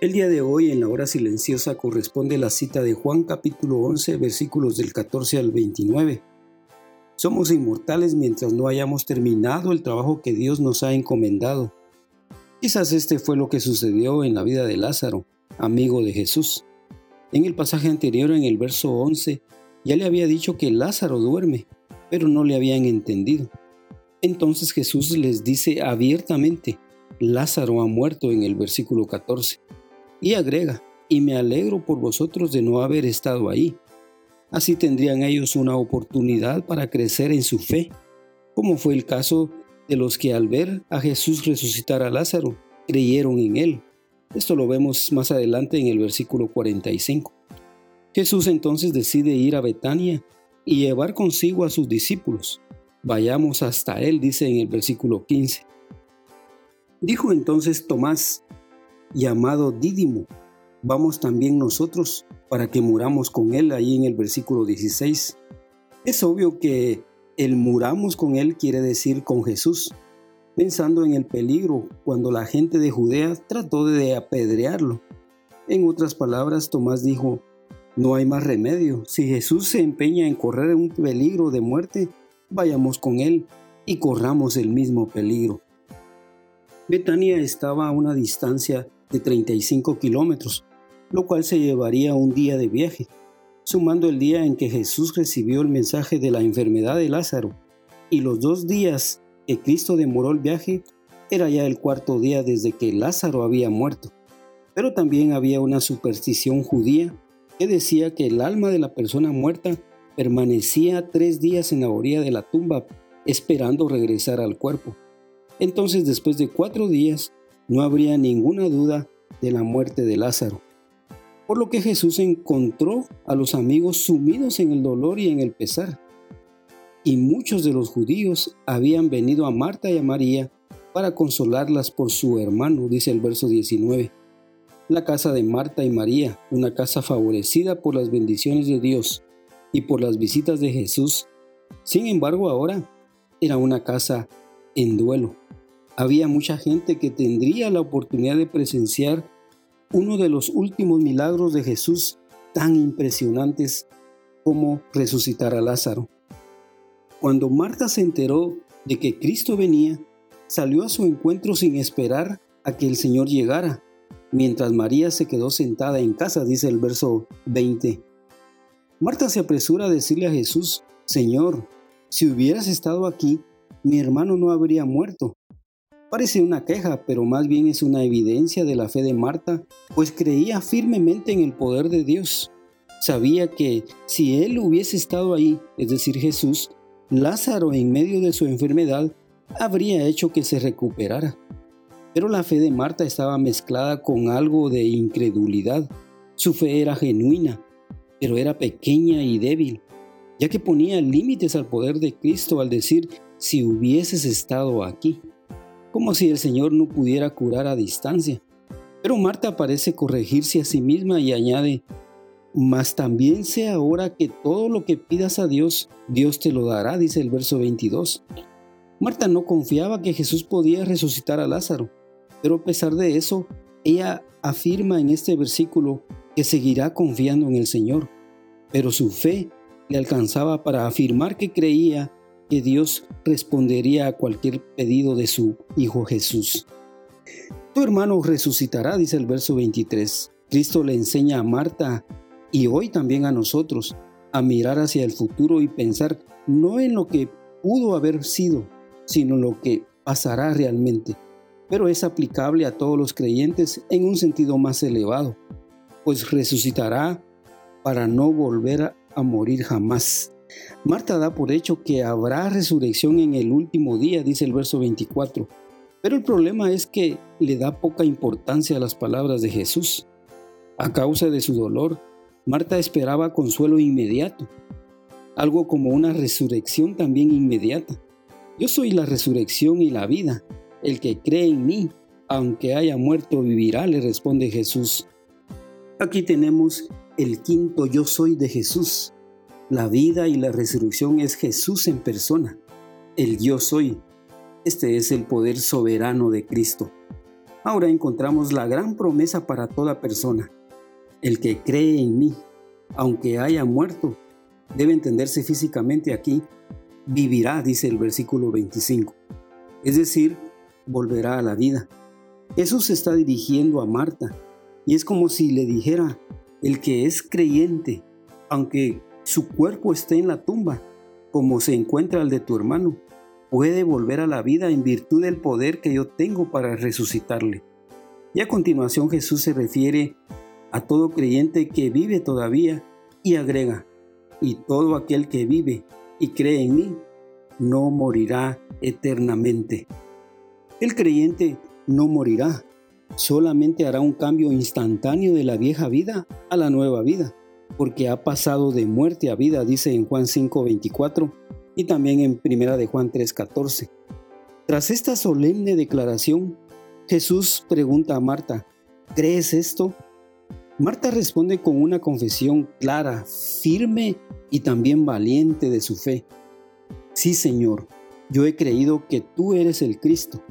El día de hoy en la hora silenciosa corresponde la cita de Juan capítulo 11 versículos del 14 al 29. Somos inmortales mientras no hayamos terminado el trabajo que Dios nos ha encomendado. Quizás este fue lo que sucedió en la vida de Lázaro, amigo de Jesús. En el pasaje anterior, en el verso 11, ya le había dicho que Lázaro duerme, pero no le habían entendido. Entonces Jesús les dice abiertamente, Lázaro ha muerto en el versículo 14. Y agrega, y me alegro por vosotros de no haber estado ahí. Así tendrían ellos una oportunidad para crecer en su fe, como fue el caso de los que al ver a Jesús resucitar a Lázaro, creyeron en él. Esto lo vemos más adelante en el versículo 45. Jesús entonces decide ir a Betania y llevar consigo a sus discípulos. Vayamos hasta él, dice en el versículo 15. Dijo entonces Tomás, llamado Dídimo. Vamos también nosotros para que muramos con Él ahí en el versículo 16. Es obvio que el muramos con Él quiere decir con Jesús, pensando en el peligro cuando la gente de Judea trató de apedrearlo. En otras palabras, Tomás dijo, no hay más remedio. Si Jesús se empeña en correr un peligro de muerte, vayamos con Él y corramos el mismo peligro. Betania estaba a una distancia de 35 kilómetros, lo cual se llevaría un día de viaje, sumando el día en que Jesús recibió el mensaje de la enfermedad de Lázaro y los dos días que Cristo demoró el viaje, era ya el cuarto día desde que Lázaro había muerto. Pero también había una superstición judía que decía que el alma de la persona muerta permanecía tres días en la orilla de la tumba esperando regresar al cuerpo. Entonces después de cuatro días no habría ninguna duda de la muerte de Lázaro. Por lo que Jesús encontró a los amigos sumidos en el dolor y en el pesar. Y muchos de los judíos habían venido a Marta y a María para consolarlas por su hermano, dice el verso 19. La casa de Marta y María, una casa favorecida por las bendiciones de Dios y por las visitas de Jesús, sin embargo ahora era una casa en duelo había mucha gente que tendría la oportunidad de presenciar uno de los últimos milagros de Jesús tan impresionantes como resucitar a Lázaro. Cuando Marta se enteró de que Cristo venía, salió a su encuentro sin esperar a que el Señor llegara, mientras María se quedó sentada en casa, dice el verso 20. Marta se apresura a decirle a Jesús, Señor, si hubieras estado aquí, mi hermano no habría muerto. Parece una queja, pero más bien es una evidencia de la fe de Marta, pues creía firmemente en el poder de Dios. Sabía que si él hubiese estado ahí, es decir, Jesús, Lázaro en medio de su enfermedad habría hecho que se recuperara. Pero la fe de Marta estaba mezclada con algo de incredulidad. Su fe era genuina, pero era pequeña y débil, ya que ponía límites al poder de Cristo al decir, si hubieses estado aquí como si el Señor no pudiera curar a distancia. Pero Marta parece corregirse a sí misma y añade, mas también sé ahora que todo lo que pidas a Dios, Dios te lo dará, dice el verso 22. Marta no confiaba que Jesús podía resucitar a Lázaro, pero a pesar de eso, ella afirma en este versículo que seguirá confiando en el Señor, pero su fe le alcanzaba para afirmar que creía que Dios respondería a cualquier pedido de su Hijo Jesús. Tu hermano resucitará, dice el verso 23. Cristo le enseña a Marta y hoy también a nosotros a mirar hacia el futuro y pensar no en lo que pudo haber sido, sino lo que pasará realmente. Pero es aplicable a todos los creyentes en un sentido más elevado, pues resucitará para no volver a morir jamás. Marta da por hecho que habrá resurrección en el último día, dice el verso 24, Pero el problema es que le da poca importancia a las palabras de Jesús. A causa de su dolor, Marta esperaba consuelo inmediato, algo como una resurrección también inmediata. Yo soy la resurrección y la vida. El que cree en mí, aunque haya muerto, vivirá, le responde Jesús. Aquí tenemos el quinto yo soy de Jesús. La vida y la resurrección es Jesús en persona. El yo soy. Este es el poder soberano de Cristo. Ahora encontramos la gran promesa para toda persona. El que cree en mí, aunque haya muerto, debe entenderse físicamente aquí, vivirá, dice el versículo 25. Es decir, volverá a la vida. Jesús se está dirigiendo a Marta y es como si le dijera, el que es creyente, aunque su cuerpo esté en la tumba, como se encuentra el de tu hermano, puede volver a la vida en virtud del poder que yo tengo para resucitarle. Y a continuación Jesús se refiere a todo creyente que vive todavía y agrega, y todo aquel que vive y cree en mí, no morirá eternamente. El creyente no morirá, solamente hará un cambio instantáneo de la vieja vida a la nueva vida, porque ha pasado de muerte a vida, dice en Juan 5:24 y también en Primera de Juan 3:14. Tras esta solemne declaración, Jesús pregunta a Marta, ¿crees esto? Marta responde con una confesión clara, firme y también valiente de su fe. Sí, Señor, yo he creído que tú eres el Cristo,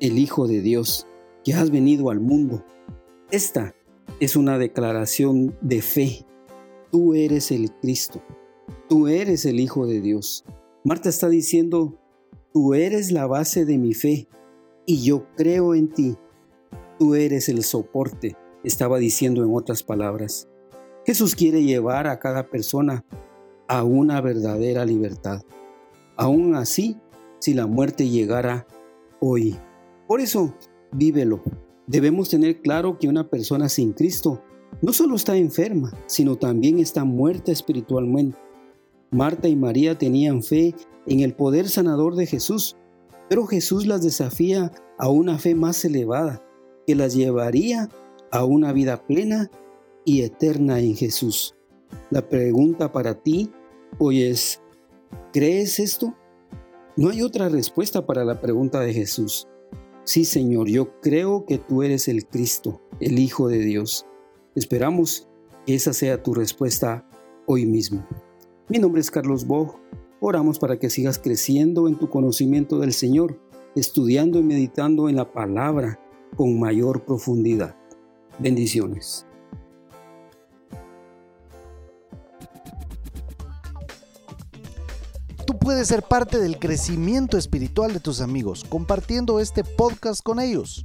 el Hijo de Dios, que has venido al mundo. Esta es una declaración de fe. Tú eres el Cristo, tú eres el Hijo de Dios. Marta está diciendo, tú eres la base de mi fe y yo creo en ti. Tú eres el soporte estaba diciendo en otras palabras. Jesús quiere llevar a cada persona a una verdadera libertad. Aún así, si la muerte llegara hoy. Por eso, vívelo. Debemos tener claro que una persona sin Cristo no solo está enferma, sino también está muerta espiritualmente. Marta y María tenían fe en el poder sanador de Jesús, pero Jesús las desafía a una fe más elevada, que las llevaría a una vida plena y eterna en Jesús. La pregunta para ti hoy es, ¿crees esto? No hay otra respuesta para la pregunta de Jesús. Sí, Señor, yo creo que tú eres el Cristo, el Hijo de Dios. Esperamos que esa sea tu respuesta hoy mismo. Mi nombre es Carlos Bog. Oramos para que sigas creciendo en tu conocimiento del Señor, estudiando y meditando en la palabra con mayor profundidad. Bendiciones. Tú puedes ser parte del crecimiento espiritual de tus amigos compartiendo este podcast con ellos.